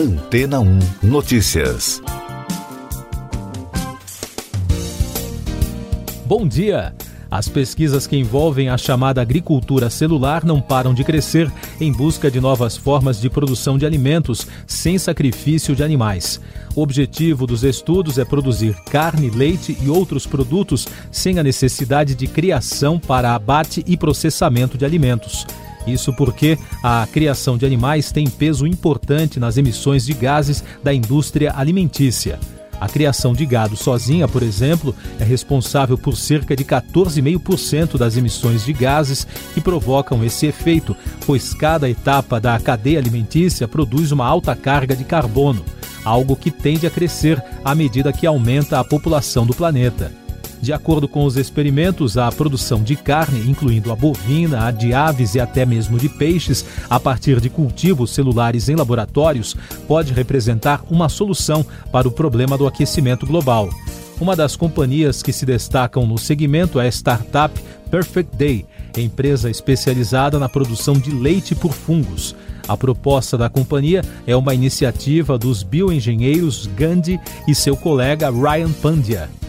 Antena 1 Notícias. Bom dia! As pesquisas que envolvem a chamada agricultura celular não param de crescer em busca de novas formas de produção de alimentos sem sacrifício de animais. O objetivo dos estudos é produzir carne, leite e outros produtos sem a necessidade de criação para abate e processamento de alimentos. Isso porque a criação de animais tem peso importante nas emissões de gases da indústria alimentícia. A criação de gado sozinha, por exemplo, é responsável por cerca de 14,5% das emissões de gases que provocam esse efeito, pois cada etapa da cadeia alimentícia produz uma alta carga de carbono, algo que tende a crescer à medida que aumenta a população do planeta. De acordo com os experimentos, a produção de carne, incluindo a bovina, a de aves e até mesmo de peixes, a partir de cultivos celulares em laboratórios, pode representar uma solução para o problema do aquecimento global. Uma das companhias que se destacam no segmento é a startup Perfect Day, empresa especializada na produção de leite por fungos. A proposta da companhia é uma iniciativa dos bioengenheiros Gandhi e seu colega Ryan Pandya.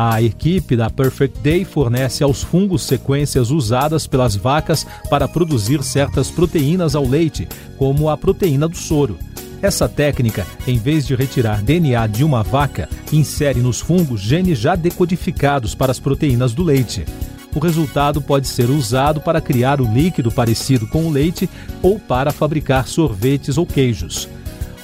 A equipe da Perfect Day fornece aos fungos sequências usadas pelas vacas para produzir certas proteínas ao leite, como a proteína do soro. Essa técnica, em vez de retirar DNA de uma vaca, insere nos fungos genes já decodificados para as proteínas do leite. O resultado pode ser usado para criar o líquido parecido com o leite ou para fabricar sorvetes ou queijos.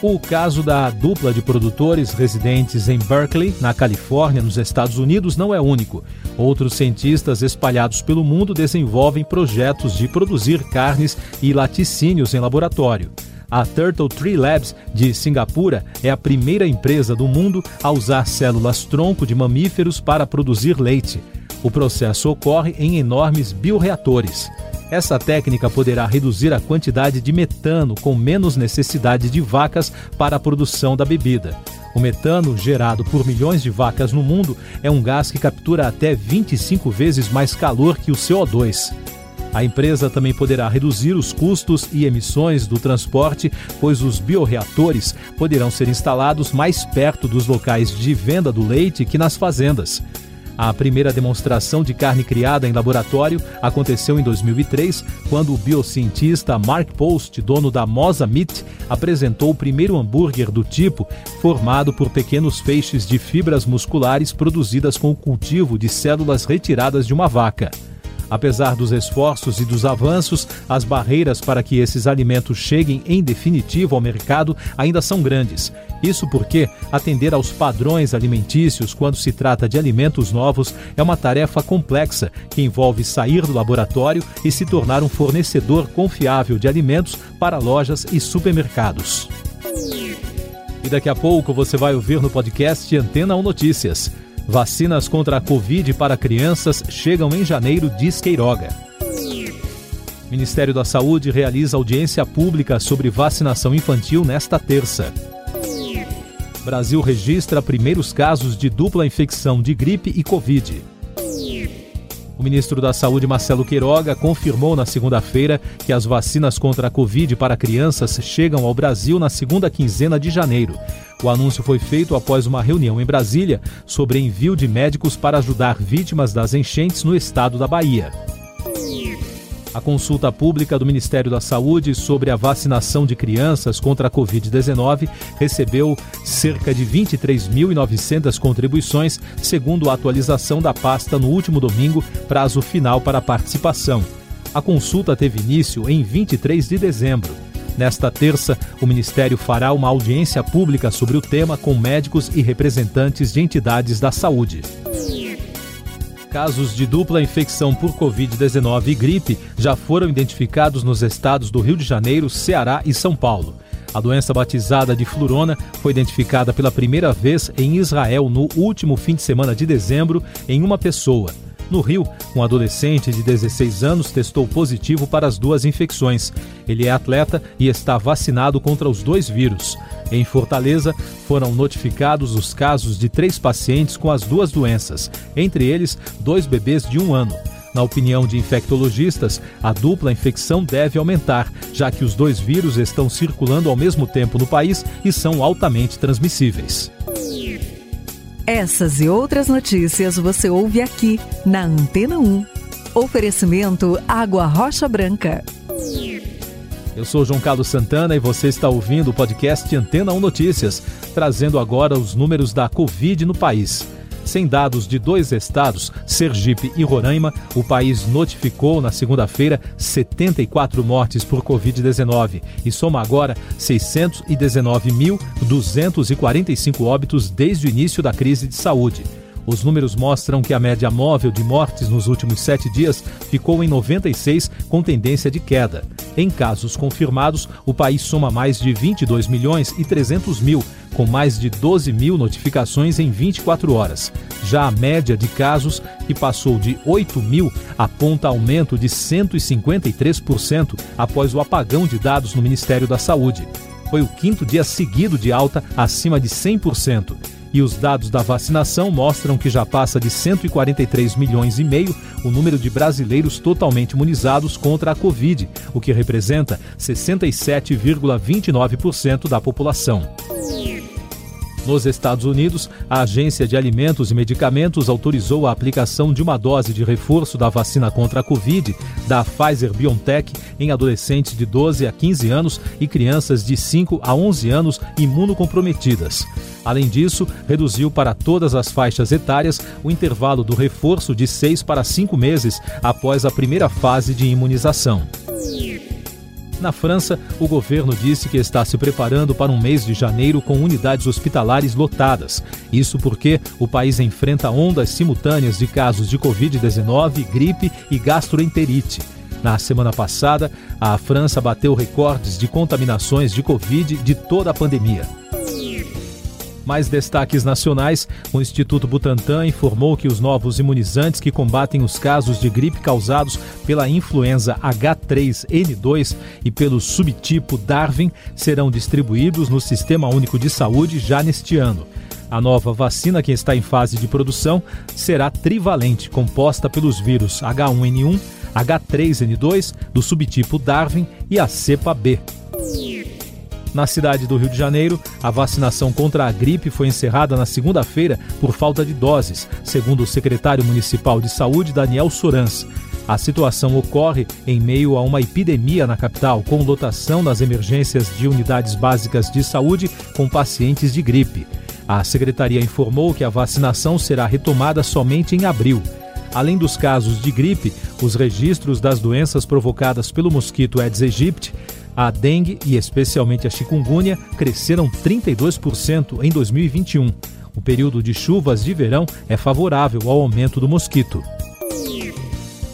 O caso da dupla de produtores residentes em Berkeley, na Califórnia, nos Estados Unidos, não é único. Outros cientistas espalhados pelo mundo desenvolvem projetos de produzir carnes e laticínios em laboratório. A Turtle Tree Labs de Singapura é a primeira empresa do mundo a usar células tronco de mamíferos para produzir leite. O processo ocorre em enormes bioreatores. Essa técnica poderá reduzir a quantidade de metano com menos necessidade de vacas para a produção da bebida. O metano, gerado por milhões de vacas no mundo, é um gás que captura até 25 vezes mais calor que o CO2. A empresa também poderá reduzir os custos e emissões do transporte, pois os bioreatores poderão ser instalados mais perto dos locais de venda do leite que nas fazendas. A primeira demonstração de carne criada em laboratório aconteceu em 2003, quando o biocientista Mark Post, dono da Mosa Meat, apresentou o primeiro hambúrguer do tipo, formado por pequenos feixes de fibras musculares produzidas com o cultivo de células retiradas de uma vaca. Apesar dos esforços e dos avanços, as barreiras para que esses alimentos cheguem em definitivo ao mercado ainda são grandes. Isso porque atender aos padrões alimentícios quando se trata de alimentos novos é uma tarefa complexa que envolve sair do laboratório e se tornar um fornecedor confiável de alimentos para lojas e supermercados. E daqui a pouco você vai ouvir no podcast Antena 1 Notícias. Vacinas contra a Covid para crianças chegam em janeiro, diz Queiroga. Ministério da Saúde realiza audiência pública sobre vacinação infantil nesta terça. Brasil registra primeiros casos de dupla infecção de gripe e Covid. O ministro da Saúde, Marcelo Queiroga, confirmou na segunda-feira que as vacinas contra a Covid para crianças chegam ao Brasil na segunda quinzena de janeiro. O anúncio foi feito após uma reunião em Brasília sobre envio de médicos para ajudar vítimas das enchentes no estado da Bahia. A consulta pública do Ministério da Saúde sobre a vacinação de crianças contra a Covid-19 recebeu cerca de 23.900 contribuições, segundo a atualização da pasta no último domingo, prazo final para a participação. A consulta teve início em 23 de dezembro. Nesta terça, o Ministério fará uma audiência pública sobre o tema com médicos e representantes de entidades da saúde. Casos de dupla infecção por Covid-19 e gripe já foram identificados nos estados do Rio de Janeiro, Ceará e São Paulo. A doença batizada de flurona foi identificada pela primeira vez em Israel no último fim de semana de dezembro em uma pessoa. No Rio, um adolescente de 16 anos testou positivo para as duas infecções. Ele é atleta e está vacinado contra os dois vírus. Em Fortaleza, foram notificados os casos de três pacientes com as duas doenças, entre eles dois bebês de um ano. Na opinião de infectologistas, a dupla infecção deve aumentar, já que os dois vírus estão circulando ao mesmo tempo no país e são altamente transmissíveis. Essas e outras notícias você ouve aqui na Antena 1. Oferecimento Água Rocha Branca. Eu sou João Carlos Santana e você está ouvindo o podcast Antena 1 Notícias, trazendo agora os números da Covid no país. Sem dados de dois estados, Sergipe e Roraima, o país notificou na segunda-feira 74 mortes por Covid-19 e soma agora 619.245 óbitos desde o início da crise de saúde. Os números mostram que a média móvel de mortes nos últimos sete dias ficou em 96, com tendência de queda. Em casos confirmados, o país soma mais de 22 milhões e 300 mil, com mais de 12 mil notificações em 24 horas. Já a média de casos, que passou de 8 mil, aponta aumento de 153% após o apagão de dados no Ministério da Saúde. Foi o quinto dia seguido de alta acima de 100%. E os dados da vacinação mostram que já passa de 143 milhões e meio o número de brasileiros totalmente imunizados contra a Covid, o que representa 67,29% da população. Nos Estados Unidos, a Agência de Alimentos e Medicamentos autorizou a aplicação de uma dose de reforço da vacina contra a Covid da Pfizer BioNTech em adolescentes de 12 a 15 anos e crianças de 5 a 11 anos imunocomprometidas. Além disso, reduziu para todas as faixas etárias o intervalo do reforço de 6 para 5 meses após a primeira fase de imunização. Na França, o governo disse que está se preparando para um mês de janeiro com unidades hospitalares lotadas. Isso porque o país enfrenta ondas simultâneas de casos de Covid-19, gripe e gastroenterite. Na semana passada, a França bateu recordes de contaminações de Covid de toda a pandemia. Mais destaques nacionais: o Instituto Butantan informou que os novos imunizantes que combatem os casos de gripe causados pela influenza H3N2 e pelo subtipo Darwin serão distribuídos no Sistema Único de Saúde já neste ano. A nova vacina, que está em fase de produção, será trivalente, composta pelos vírus H1N1, H3N2, do subtipo Darwin e a cepa B. Na cidade do Rio de Janeiro, a vacinação contra a gripe foi encerrada na segunda-feira por falta de doses, segundo o secretário municipal de saúde, Daniel Sorans. A situação ocorre em meio a uma epidemia na capital, com lotação nas emergências de unidades básicas de saúde com pacientes de gripe. A secretaria informou que a vacinação será retomada somente em abril. Além dos casos de gripe, os registros das doenças provocadas pelo mosquito Aedes aegypti a dengue e especialmente a chikungunya cresceram 32% em 2021. O período de chuvas de verão é favorável ao aumento do mosquito.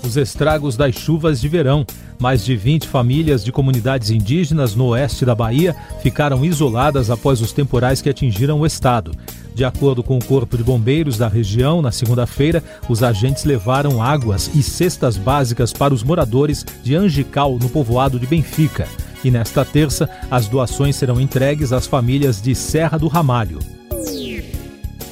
Os estragos das chuvas de verão. Mais de 20 famílias de comunidades indígenas no oeste da Bahia ficaram isoladas após os temporais que atingiram o estado. De acordo com o Corpo de Bombeiros da região, na segunda-feira, os agentes levaram águas e cestas básicas para os moradores de Angical, no povoado de Benfica e nesta terça as doações serão entregues às famílias de Serra do Ramalho.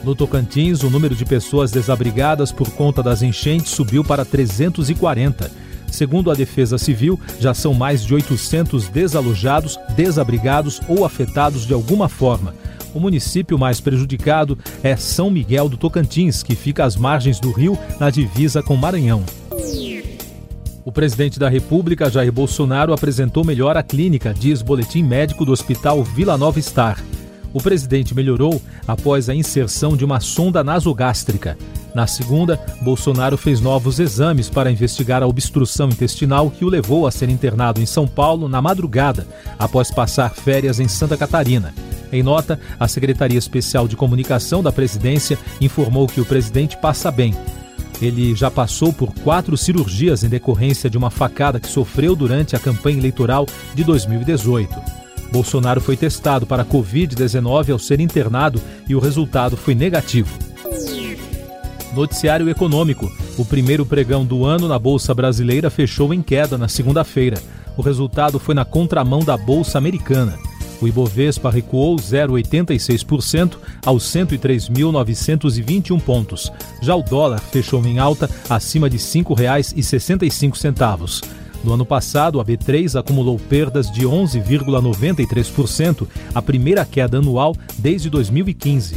No Tocantins, o número de pessoas desabrigadas por conta das enchentes subiu para 340. Segundo a Defesa Civil, já são mais de 800 desalojados, desabrigados ou afetados de alguma forma. O município mais prejudicado é São Miguel do Tocantins, que fica às margens do rio, na divisa com Maranhão. O presidente da República, Jair Bolsonaro, apresentou melhor a clínica, diz boletim médico do Hospital Vila Nova Star. O presidente melhorou após a inserção de uma sonda nasogástrica. Na segunda, Bolsonaro fez novos exames para investigar a obstrução intestinal que o levou a ser internado em São Paulo na madrugada, após passar férias em Santa Catarina. Em nota, a Secretaria Especial de Comunicação da Presidência informou que o presidente passa bem ele já passou por quatro cirurgias em decorrência de uma facada que sofreu durante a campanha eleitoral de 2018. Bolsonaro foi testado para Covid-19 ao ser internado e o resultado foi negativo. Noticiário Econômico. O primeiro pregão do ano na Bolsa Brasileira fechou em queda na segunda-feira. O resultado foi na contramão da Bolsa Americana. O Ibovespa recuou 0,86% aos 103.921 pontos. Já o dólar fechou em alta acima de R$ 5,65. No ano passado, a B3 acumulou perdas de 11,93%, a primeira queda anual desde 2015.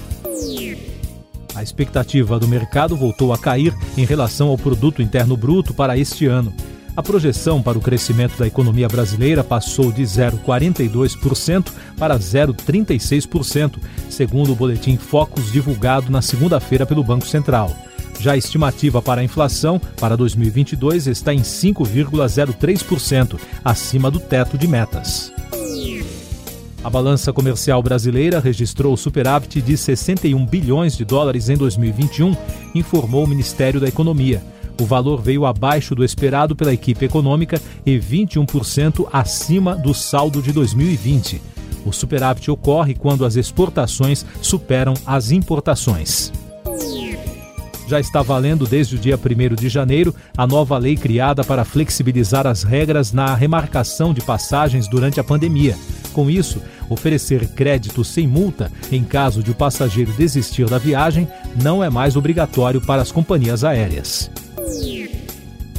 A expectativa do mercado voltou a cair em relação ao produto interno bruto para este ano. A projeção para o crescimento da economia brasileira passou de 0,42% para 0,36%, segundo o boletim Focus divulgado na segunda-feira pelo Banco Central. Já a estimativa para a inflação para 2022 está em 5,03%, acima do teto de metas. A balança comercial brasileira registrou superávit de 61 bilhões de dólares em 2021, informou o Ministério da Economia. O valor veio abaixo do esperado pela equipe econômica e 21% acima do saldo de 2020. O superávit ocorre quando as exportações superam as importações já está valendo desde o dia 1 de janeiro a nova lei criada para flexibilizar as regras na remarcação de passagens durante a pandemia. Com isso, oferecer crédito sem multa em caso de o passageiro desistir da viagem não é mais obrigatório para as companhias aéreas.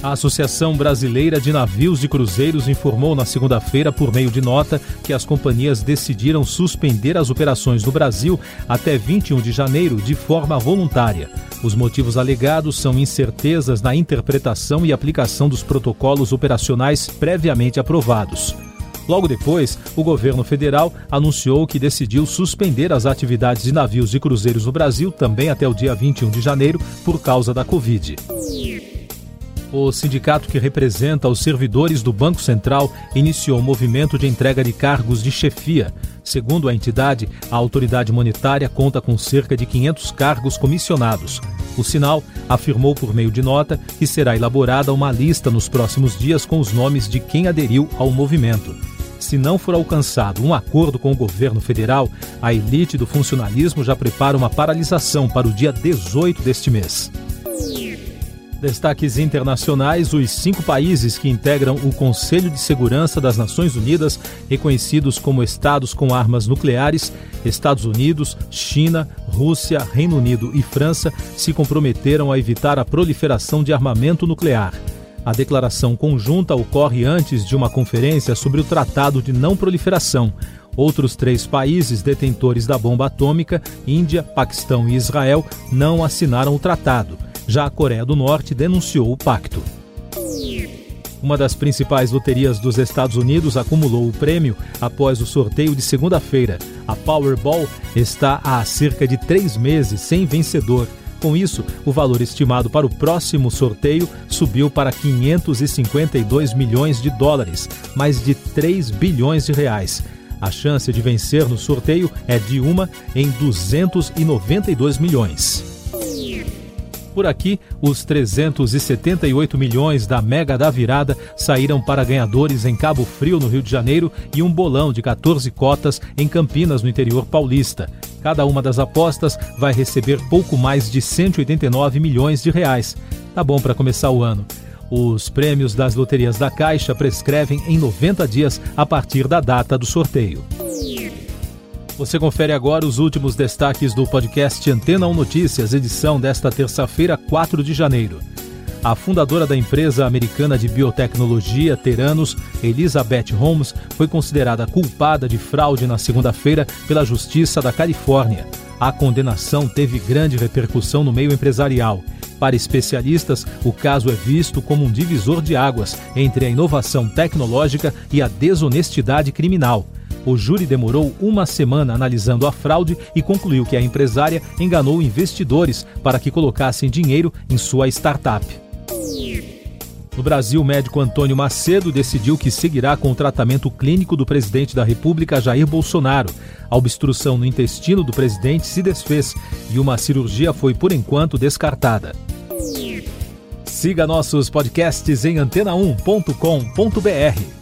A Associação Brasileira de Navios e Cruzeiros informou na segunda-feira, por meio de nota, que as companhias decidiram suspender as operações no Brasil até 21 de janeiro de forma voluntária. Os motivos alegados são incertezas na interpretação e aplicação dos protocolos operacionais previamente aprovados. Logo depois, o governo federal anunciou que decidiu suspender as atividades de navios e cruzeiros no Brasil também até o dia 21 de janeiro por causa da Covid. O sindicato que representa os servidores do Banco Central iniciou um movimento de entrega de cargos de chefia. Segundo a entidade, a autoridade monetária conta com cerca de 500 cargos comissionados. O sinal afirmou por meio de nota que será elaborada uma lista nos próximos dias com os nomes de quem aderiu ao movimento. Se não for alcançado um acordo com o governo federal, a elite do funcionalismo já prepara uma paralisação para o dia 18 deste mês. Destaques internacionais: os cinco países que integram o Conselho de Segurança das Nações Unidas, reconhecidos como estados com armas nucleares, Estados Unidos, China, Rússia, Reino Unido e França, se comprometeram a evitar a proliferação de armamento nuclear. A declaração conjunta ocorre antes de uma conferência sobre o Tratado de Não Proliferação. Outros três países detentores da bomba atômica, Índia, Paquistão e Israel, não assinaram o tratado. Já a Coreia do Norte denunciou o pacto. Uma das principais loterias dos Estados Unidos acumulou o prêmio após o sorteio de segunda-feira. A Powerball está há cerca de três meses sem vencedor. Com isso, o valor estimado para o próximo sorteio subiu para 552 milhões de dólares, mais de 3 bilhões de reais. A chance de vencer no sorteio é de uma em 292 milhões. Por aqui, os 378 milhões da Mega da Virada saíram para ganhadores em Cabo Frio, no Rio de Janeiro, e um bolão de 14 cotas em Campinas, no interior paulista. Cada uma das apostas vai receber pouco mais de 189 milhões de reais. Tá bom para começar o ano. Os prêmios das loterias da Caixa prescrevem em 90 dias a partir da data do sorteio. Você confere agora os últimos destaques do podcast Antena 1 Notícias, edição desta terça-feira, 4 de janeiro. A fundadora da empresa americana de biotecnologia Teranos, Elizabeth Holmes, foi considerada culpada de fraude na segunda-feira pela Justiça da Califórnia. A condenação teve grande repercussão no meio empresarial. Para especialistas, o caso é visto como um divisor de águas entre a inovação tecnológica e a desonestidade criminal. O júri demorou uma semana analisando a fraude e concluiu que a empresária enganou investidores para que colocassem dinheiro em sua startup. No Brasil, o médico Antônio Macedo decidiu que seguirá com o tratamento clínico do presidente da República, Jair Bolsonaro. A obstrução no intestino do presidente se desfez e uma cirurgia foi, por enquanto, descartada. Siga nossos podcasts em antena1.com.br.